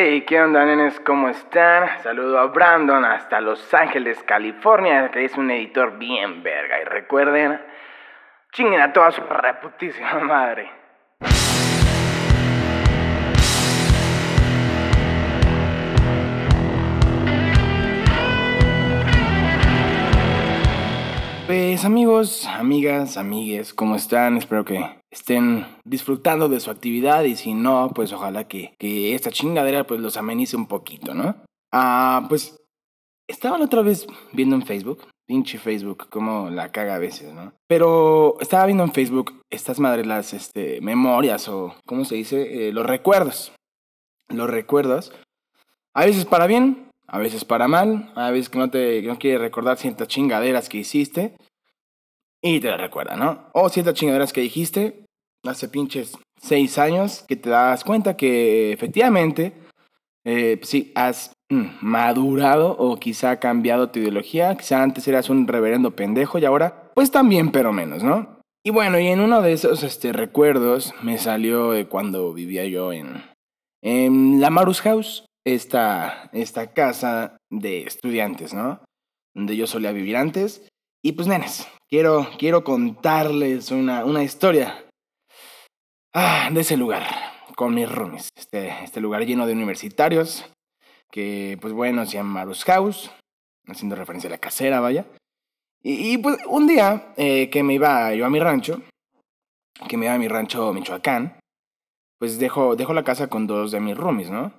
Hey, ¿qué onda, nenes? ¿Cómo están? Saludo a Brandon hasta Los Ángeles, California, que es un editor bien verga. Y recuerden, chinguen a toda su reputísima madre. Pues amigos, amigas, amigues, ¿cómo están? Espero que estén disfrutando de su actividad y si no, pues ojalá que, que esta chingadera pues los amenice un poquito, ¿no? Ah, pues estaba la otra vez viendo en Facebook, pinche Facebook, como la caga a veces, ¿no? Pero estaba viendo en Facebook estas madres, las este, memorias o, ¿cómo se dice? Eh, los recuerdos. Los recuerdos. A veces para bien, a veces para mal, a veces que no te no quiere recordar ciertas chingaderas que hiciste y te la recuerda, ¿no? O ciertas chingaderas que dijiste hace pinches seis años que te das cuenta que efectivamente eh, sí has mm, madurado o quizá cambiado tu ideología, quizá antes eras un reverendo pendejo y ahora pues también pero menos, ¿no? Y bueno, y en uno de esos este, recuerdos me salió cuando vivía yo en, en la Marus House esta, esta casa de estudiantes, ¿no? Donde yo solía vivir antes. Y pues, nenes, quiero, quiero contarles una, una historia ah, de ese lugar, con mis roomies. Este, este lugar lleno de universitarios, que pues bueno, se llama Marus House, haciendo referencia a la casera, vaya. Y, pues un día eh, que me iba yo a mi rancho, que me iba a mi rancho Michoacán, pues dejo, dejo la casa con dos de mis roomies, ¿no?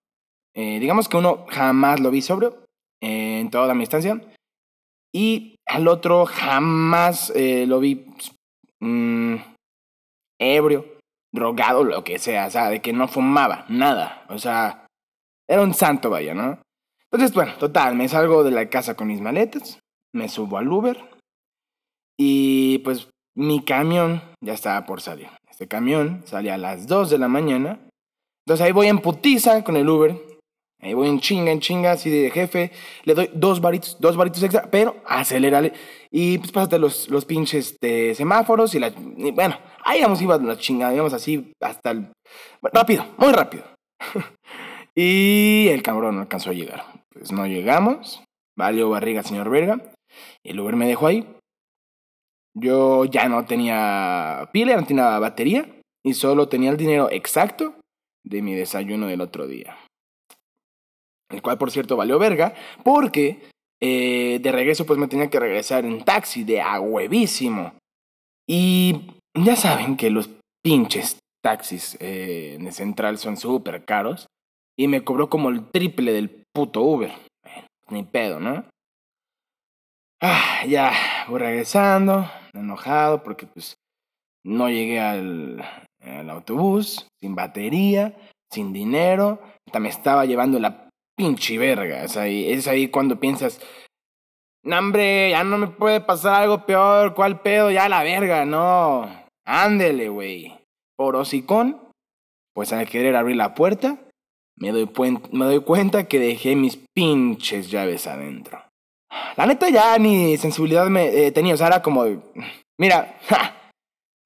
Eh, digamos que uno jamás lo vi sobrio eh, en toda mi estancia. Y al otro jamás eh, lo vi mm, ebrio, drogado, lo que sea. O sea, de que no fumaba, nada. O sea, era un santo, vaya, ¿no? Entonces, bueno, total, me salgo de la casa con mis maletas, me subo al Uber y pues mi camión ya estaba por salir. Este camión salía a las 2 de la mañana. Entonces ahí voy en putiza con el Uber Ahí voy en chinga, en chinga, así de jefe. Le doy dos varitos, dos varitos extra, pero acelérale. Y pues pásate los, pinches de semáforos y la. bueno, ahí vamos, iba la chingada, íbamos así hasta el. Rápido, muy rápido. y el cabrón no alcanzó a llegar. Pues no llegamos. Valió barriga, señor verga. El Uber me dejó ahí. Yo ya no tenía pila, no tenía batería. Y solo tenía el dinero exacto de mi desayuno del otro día el cual por cierto valió verga, porque eh, de regreso pues me tenía que regresar en taxi de a huevísimo. Y ya saben que los pinches taxis eh, en central son súper caros. Y me cobró como el triple del puto Uber. ni pedo, ¿no? Ah, ya voy regresando, enojado porque pues no llegué al, al autobús, sin batería, sin dinero. Hasta me estaba llevando la pinche verga. Es ahí, es ahí cuando piensas, hombre, ya no me puede pasar algo peor, ¿cuál pedo? Ya la verga, no. Ándele, güey. Por hocicón, pues al querer abrir la puerta, me doy, me doy cuenta que dejé mis pinches llaves adentro. La neta ya ni sensibilidad me eh, tenía, o sea, era como, mira,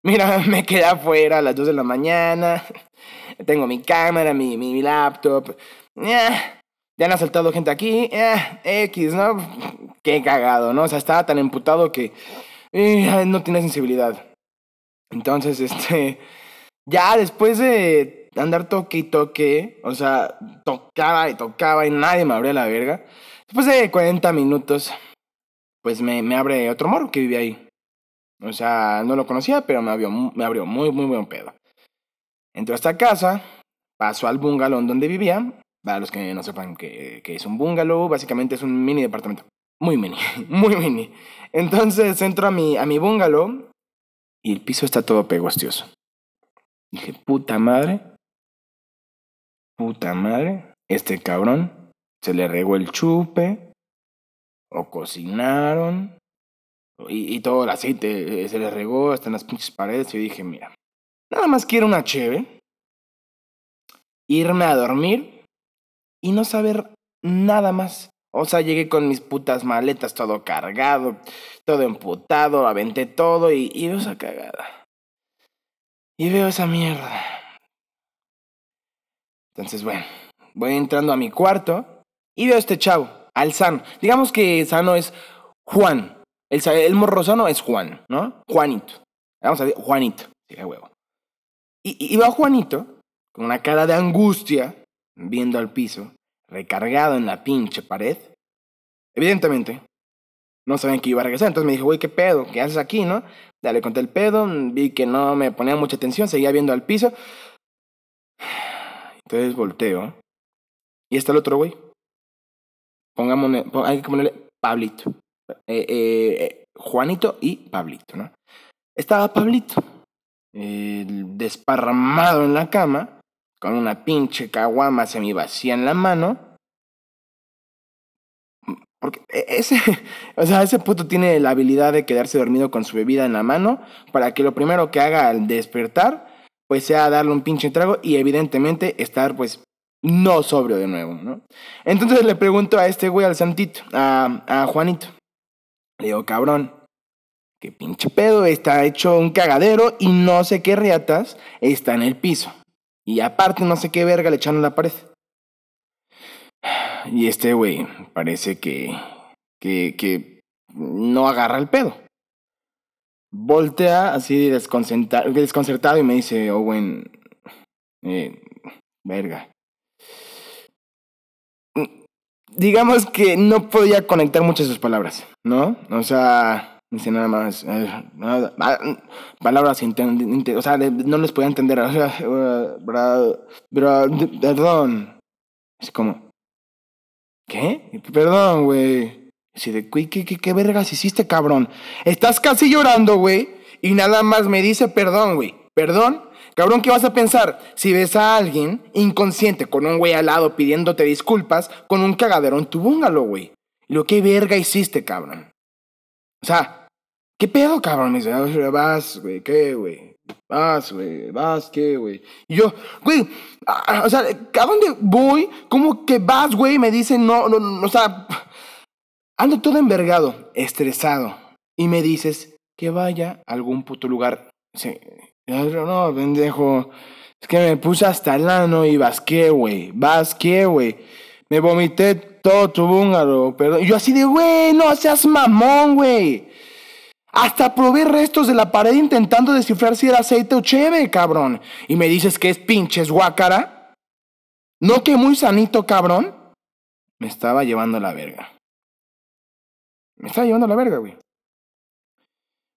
mira, me quedé afuera a las 2 de la mañana, tengo mi cámara, mi, mi, laptop, ya han asaltado gente aquí, eh, X, ¿no? Qué cagado, ¿no? O sea, estaba tan emputado que eh, no tiene sensibilidad. Entonces, este, ya después de andar toque y toque, o sea, tocaba y tocaba y nadie me abría la verga. Después de 40 minutos, pues me, abre otro morro que vivía ahí. O sea, no lo conocía, pero me abrió, me abrió muy, muy buen pedo. Entró a esta casa, pasó al bungalow donde vivía para los que no sepan que, es un bungalow, básicamente es un mini departamento. Muy mini, muy mini. Entonces entro a mi, a mi bungalow y el piso está todo pegostioso. Dije, puta madre. Puta madre. Este cabrón se le regó el chupe. O cocinaron. Y, y todo el aceite se le regó hasta en las pinches paredes. Y dije, mira, nada más quiero una cheve. Irme a dormir y no saber nada más. O sea, llegué con mis putas maletas, todo cargado, todo emputado, aventé todo y, veo esa cagada. Y veo esa mierda. Entonces, bueno, voy entrando a mi cuarto y veo a este chavo, al sano. Digamos que sano es Juan. El, el morro sano es Juan, ¿no? Juanito. Vamos a ver, Juanito. Sí, huevo. Y, y veo a Juanito con una cara de angustia, viendo al piso, recargado en la pinche pared. Evidentemente, no sabían que iba a regresar. Entonces me dije, güey, ¿qué pedo? ¿Qué haces aquí, no? Ya le conté el pedo, vi que no me ponía mucha atención, seguía viendo al piso. Entonces volteo. Y está el otro güey. Pongámosle, hay que ponerle Pablito. Eh, eh, Juanito y Pablito, ¿no? Estaba Pablito, desparramado en la cama, con una pinche caguama semi vacía en la mano porque e, ese, o sea, ese puto tiene la habilidad de quedarse dormido con su bebida en la mano para que lo primero que haga al despertar, pues sea darle un pinche trago y evidentemente estar, pues, no sobrio de nuevo, ¿no? Entonces le pregunto a este güey, al santito, a, a Juanito. Le digo, cabrón, qué pinche pedo, está hecho un cagadero y no sé qué riatas está en el piso. Y aparte no sé qué verga le echaron la pared. Y este güey parece que, que, que no agarra el pedo. Voltea así desconcertado y me dice, Owen, eh, verga. Digamos que no podía conectar muchas de sus palabras, ¿no? O sea, dice nada más, eh, ah, palabras, o sea, no les podía entender. Sea, perdón. Es como, ¿Qué? Perdón, güey. Así de, ¿qué, qué, qué vergas hiciste, cabrón? Estás casi llorando, güey, y nada más me dice perdón, güey. ¿Perdón? Cabrón, ¿qué vas a pensar? Si ves a alguien inconsciente con un güey al lado pidiéndote disculpas con un cagadero en tu búngalo, güey. Lo que verga hiciste, cabrón. O sea, ¿qué pedo, cabrón? Dice, vas, güey, ¿qué, güey? Vas, güey, vas, ¿qué, güey? Y yo, güey, o sea, ¿a dónde voy? ¿Cómo que vas, güey? Me dicen, no, no, no, o sea, ando todo envergado, estresado. Y me dices que vaya a algún puto lugar. Sí, no, pendejo. Es que me puse hasta el ano y vasqué, güey. Vasqué, güey. Me vomité todo tu búngaro, perdón. Y yo así de, güey, no seas mamón, güey. Hasta probé restos de la pared intentando descifrar si era aceite o cheve, cabrón. Y me dices que es pinches guácara. ¿No que muy sanito, cabrón? Me estaba llevando la verga. Me estaba llevando la verga, güey.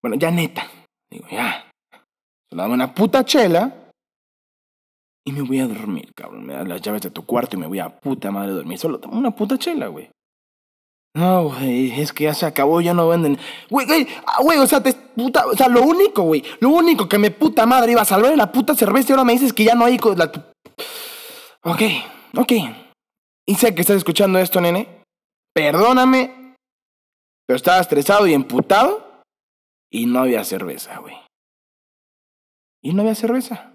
Bueno, ya neta. Digo, ya. Solo dame una puta chela. Y me voy a dormir, cabrón. Me das las llaves de tu cuarto y me voy a puta madre dormir. Solo dame una puta chela, güey. No, güey, es que ya se acabó, ya no venden. Güey, güey, ah, güey, o sea, te, puta, o sea, lo único, güey, lo único que me puta madre iba a salvar la puta cerveza y ahora me dices que ya no hay. La... Ok, ok. Y sé que estás escuchando esto, nene. Perdóname, pero estaba estresado y emputado y no había cerveza, güey. Y no había cerveza.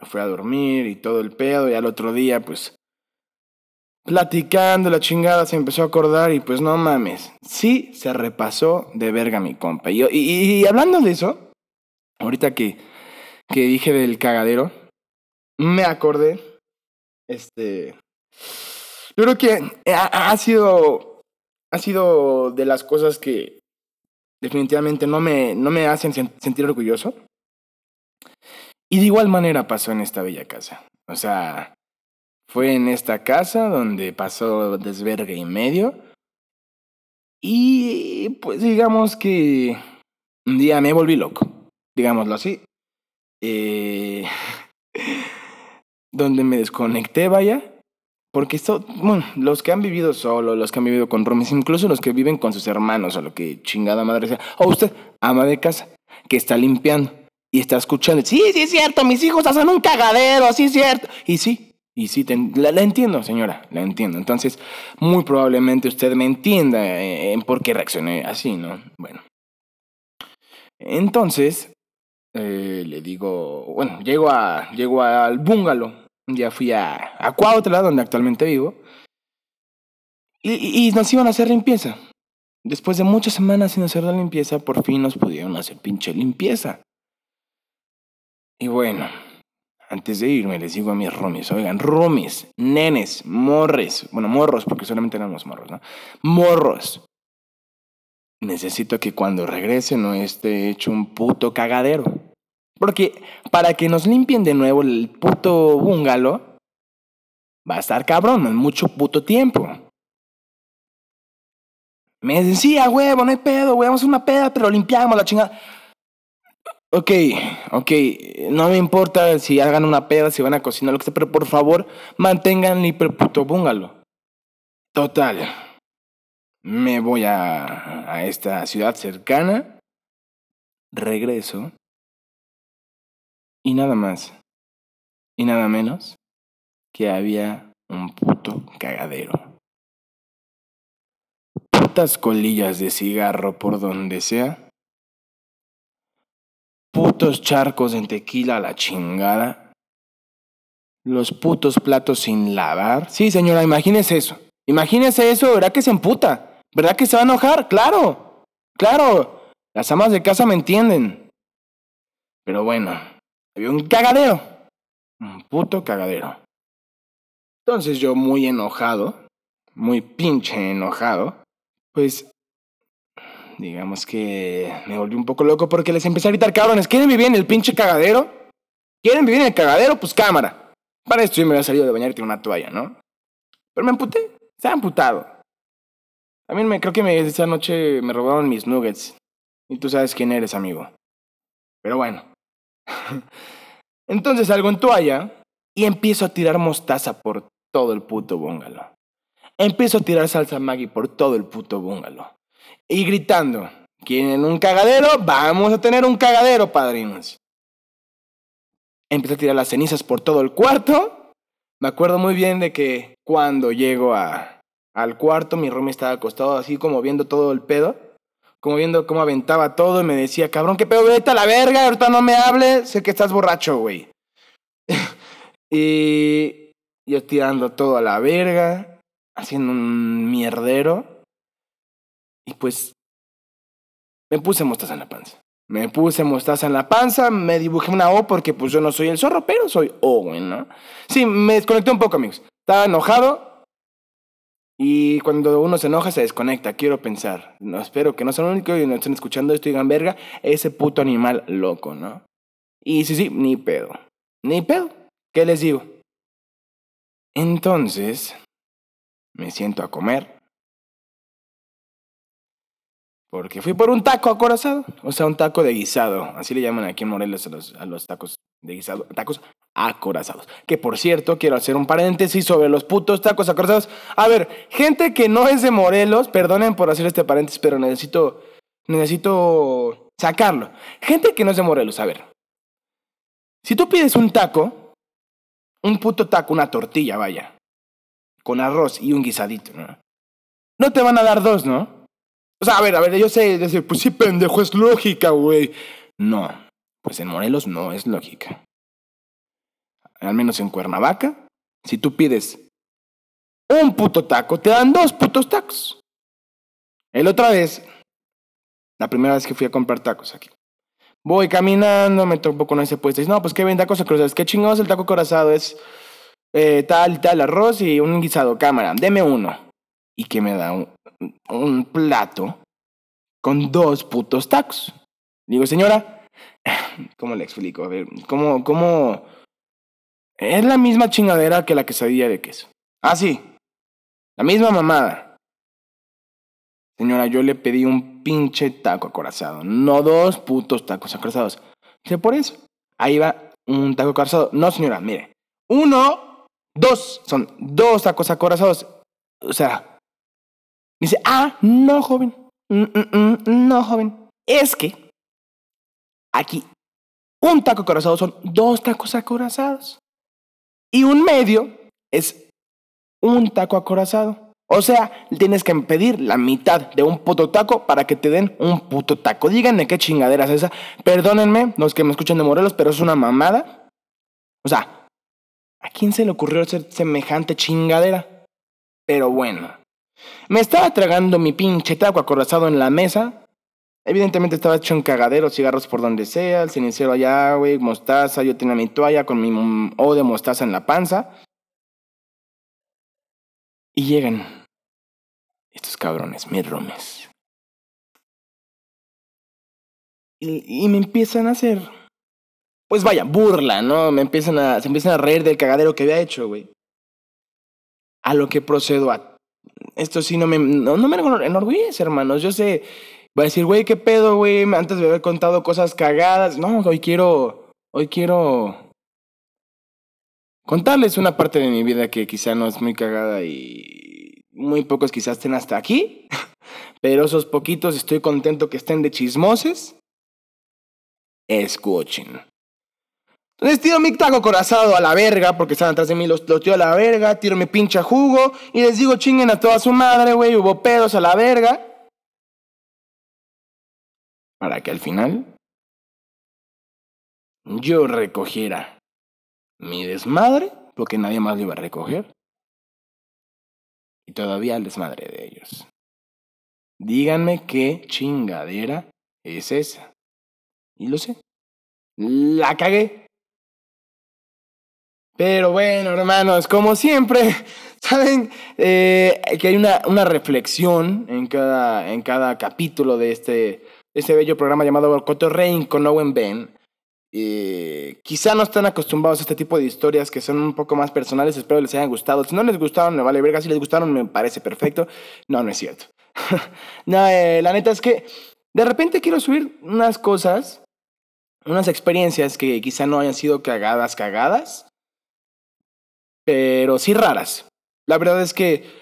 Me fui a dormir y todo el pedo y al otro día, pues platicando la chingada se empezó a acordar y pues no mames, sí se repasó de verga mi compa. Y, y, hablando de eso, ahorita que, que dije del cagadero, me acordé, este, yo creo que ha, sido, ha sido de las cosas que definitivamente no me, no me hacen sentir orgulloso. Y de igual manera pasó en esta bella casa. O sea, fue en esta casa donde pasó desvergue y medio. Y pues digamos que un día me volví loco, digámoslo así. Eh, donde me desconecté, vaya. Porque esto, bueno, los que han vivido solo, los que han vivido con roomies, incluso los que viven con sus hermanos, o lo que chingada madre sea, o usted, ama de casa, que está limpiando y está escuchando, sí, sí es cierto, mis hijos hacen un cagadero, sí es cierto. Y sí, y sí, la, entiendo, señora, la entiendo. Entonces, muy probablemente usted me entienda eh, en por qué reaccioné así, ¿no? Bueno. Entonces, eh, le digo, bueno, llego, a, llego al bungalow. Ya fui a, a Cuautla, donde actualmente vivo. Y, y, nos iban a hacer limpieza. Después de muchas semanas sin hacer la limpieza, por fin nos pudieron hacer pinche limpieza. Y bueno, antes de irme les digo a mis roomies, oigan, roomies, nenes, morres, bueno, morros, porque solamente éramos morros, ¿no? Morros. Necesito que cuando regrese no esté hecho un puto cagadero. Porque para que nos limpien de nuevo el puto búngalo, va a estar cabrón, en mucho puto tiempo. Me decía, huevo, no hay pedo, güey, vamos a una peda, pero limpiamos la chingada. Ok, ok, no me importa si hagan una peda, si van a cocinar, lo que sea, pero por favor mantengan el puto búngalo. Total. Me voy a, a esta ciudad cercana, regreso y nada más y nada menos que había un puto cagadero putas colillas de cigarro por donde sea, putos charcos en tequila a la chingada, los putos platos sin lavar. Sí, señora, imagínese eso. Imagínese eso, ¿verdad que se emputa? ¿Verdad que se va a enojar? Claro, claro. Las amas de casa me entienden. Pero bueno, había un cagadero. Un puto cagadero. Entonces yo muy enojado, muy pinche enojado, pues digamos que me volví un poco loco porque les empecé a gritar, cabrones, ¿quieren vivir en el pinche cagadero? ¿Quieren vivir en el cagadero? Pues cámara. Para esto yo me había salido de bañar y tengo una toalla, ¿no? Pero me amputé, ha amputado. También me creo que esa noche me robaron mis nuggets. Y tú sabes quién eres, amigo. Pero bueno. Entonces salgo en toalla y empiezo a tirar mostaza por todo el puto bungalow. Empiezo a tirar salsa Maggi por todo el puto búngalo. Y gritando, ¿quieren un cagadero? Vamos a tener un cagadero, padrinos. Empiezo a tirar las cenizas por todo el cuarto. Me acuerdo muy bien de que cuando llego a, al cuarto, mi roomie estaba acostado así como viendo todo el pedo. Como viendo cómo aventaba todo y me decía, cabrón, qué pedo, vete a la verga, ahorita no me hables, sé que estás borracho, güey. y yo tirando todo a la verga haciendo un mierdero. Y pues me puse mostaza en la panza. Me puse mostaza en la panza, me dibujé una O porque pues yo no soy el zorro, pero soy Owen, ¿no? Sí, me desconecté un poco, amigos. Estaba enojado y cuando uno se enoja se desconecta, quiero pensar. No, espero que no sea el único y no estén escuchando esto y digan, verga, ese puto animal loco, ¿no? Y sí, sí, ni pedo. Ni pedo. ¿Qué les digo? Entonces, me siento a comer. Porque fui por un taco acorazado, o sea, un taco de guisado. Así le llaman aquí en Morelos a los, a los tacos de guisado, tacos acorazados. Que por cierto, quiero hacer un paréntesis sobre los putos tacos acorazados. A ver, gente que no es de Morelos, perdonen por hacer este paréntesis, pero necesito, necesito sacarlo. Gente que no es de Morelos, a ver. Si tú pides un taco, un puto taco, una tortilla, vaya, con arroz y un guisadito, ¿no? No te van a dar dos, ¿no? O sea, a ver, a ver, yo sé decir, pues sí, pendejo, es lógica, güey. No, pues en Morelos no es lógica. Al menos en Cuernavaca, si tú pides un puto taco, te dan dos putos tacos. El otra vez, la primera vez que fui a comprar tacos aquí. Voy caminando, me topo con ese puesto y dice, no, pues qué vende tacos cruzados. Qué chingados el taco corazado es eh, tal tal arroz y un guisado, cámara, deme uno. Y que me da un, un plato con dos putos tacos. Digo, señora, ¿cómo le explico? A ver, ¿cómo, cómo? Es la misma chingadera que la quesadilla de queso. Ah, sí. La misma mamada. Señora, yo le pedí un pinche taco acorazado, no dos putos tacos acorazados. Dice, por eso. Ahí va un taco acorazado. No, señora, mire. Uno Dos, son dos tacos acorazados. O sea, dice, ah, no, joven. Mm, mm, mm, no, joven. Es que aquí un taco acorazado son dos tacos acorazados. Y un medio es un taco acorazado. O sea, tienes que pedir la mitad de un puto taco para que te den un puto taco. Díganme qué chingadera es esa. Perdónenme los que me escuchan de Morelos, pero es una mamada. O sea, ¿A quién se le ocurrió hacer semejante chingadera? Pero bueno, me estaba tragando mi pinche taco acorazado en la mesa. Evidentemente estaba hecho un cagadero, cigarros por donde sea, el cenicero allá, güey, mostaza, yo tenía mi toalla con mi O de mostaza en la panza. Y llegan estos cabrones, mis romes. Y, y, me empiezan a hacer, pues vaya, burla, ¿no? Me empiezan a, se empiezan a reír del cagadero que había hecho, güey. A lo que procedo a... Esto sí no me, no, no me enorgullece, hermanos. Yo sé, va a decir, güey, ¿qué pedo, güey? Antes de haber contado cosas cagadas. No, hoy quiero, hoy quiero contarles una parte de mi vida que quizá no es muy cagada y muy pocos quizás estén hasta aquí. Pero esos poquitos estoy contento que estén de chismoses. Escuchen. Entonces tiro mi taco corazado a la verga, porque están atrás de mí, los, los tiro a la verga, tiro mi pincha jugo y les digo chinguen a toda su madre, güey, hubo pedos a la verga para que al final yo recogiera mi desmadre, porque nadie más lo iba a recoger, y todavía el desmadre de ellos. Díganme qué chingadera es esa. Y lo sé. La cagué. Pero bueno, hermanos, como siempre, saben eh, que hay una, una reflexión en cada, en cada capítulo de este ese bello programa llamado Cotorrein con Owen Ben. Eh, quizá no están acostumbrados a este tipo de historias que son un poco más personales, espero les hayan gustado. Si no les gustaron, me vale verga. Si les gustaron, me parece perfecto. No, no es cierto. no, eh, la neta es que de repente quiero subir unas cosas, unas experiencias que quizá no hayan sido cagadas, cagadas, pero sí raras. La verdad es que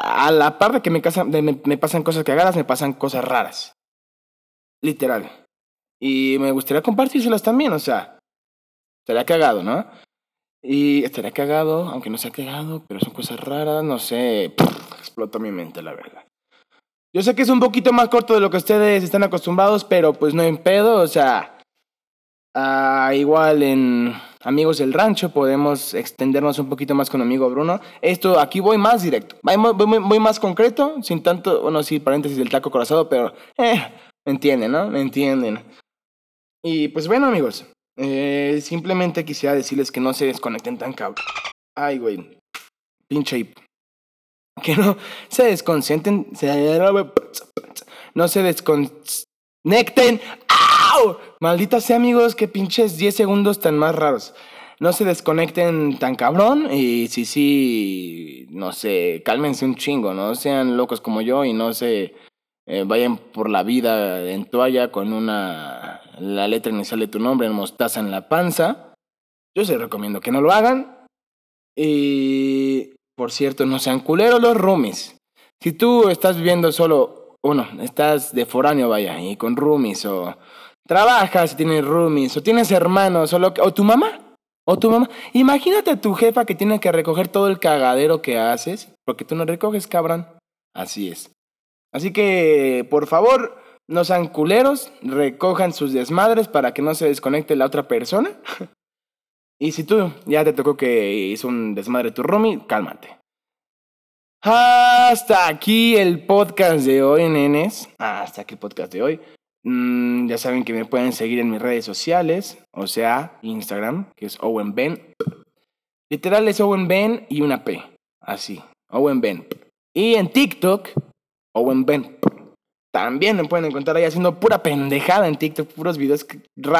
a la par de que me, me pasan cosas cagadas, me pasan cosas raras. Literal. Y me gustaría compartírselas también, o sea, estaría cagado, ¿no? Y estaría cagado, aunque no sea cagado, pero son cosas raras, no sé, explota mi mente, la verdad. Yo sé que es un poquito más corto de lo que ustedes están acostumbrados, pero pues no en pedo, o sea, ah, igual en Amigos del Rancho podemos extendernos un poquito más con mi amigo Bruno. Esto aquí voy más directo, voy, más concreto, sin tanto, bueno, sí, paréntesis del taco corazado, pero eh, ¿Me entienden, no? ¿Me entienden? Y pues bueno, amigos, eh, simplemente quisiera decirles que no se desconecten tan cabrón. Ay, güey. Pinche. Que no se desconcentren. No se desconecten. Maldita sea, amigos, que pinches 10 segundos tan más raros. No se desconecten tan cabrón y sí, sí, no sé, cálmense un chingo, no sean locos como yo y no se eh, vayan por la vida en toalla con una la letra inicial de tu nombre en mostaza en la panza. Yo se recomiendo que no lo hagan. Y por cierto, no sean culeros los roomies. Si tú estás viviendo solo, uno, estás de foráneo, vaya, y con roomies, o trabajas y tienes roomies, o tienes hermanos, o, lo o tu mamá, o tu mamá. Imagínate a tu jefa que tiene que recoger todo el cagadero que haces, porque tú no recoges, cabrón. Así es. Así que, por favor, no sean culeros, recojan sus desmadres para que no se desconecte la otra persona. y si tú ya te tocó que hizo un desmadre tu roomie, cálmate. Hasta aquí el podcast de hoy, nenes. Hasta aquí el podcast de hoy. Mm, ya saben que me pueden seguir en mis redes sociales, o sea, Instagram, que es Owen Ben. Literal es Owen Ben y una P. Así, Owen Ben. Y en TikTok Owen Ben. También me pueden encontrar ahí haciendo pura pendejada en TikTok, puros videos raros.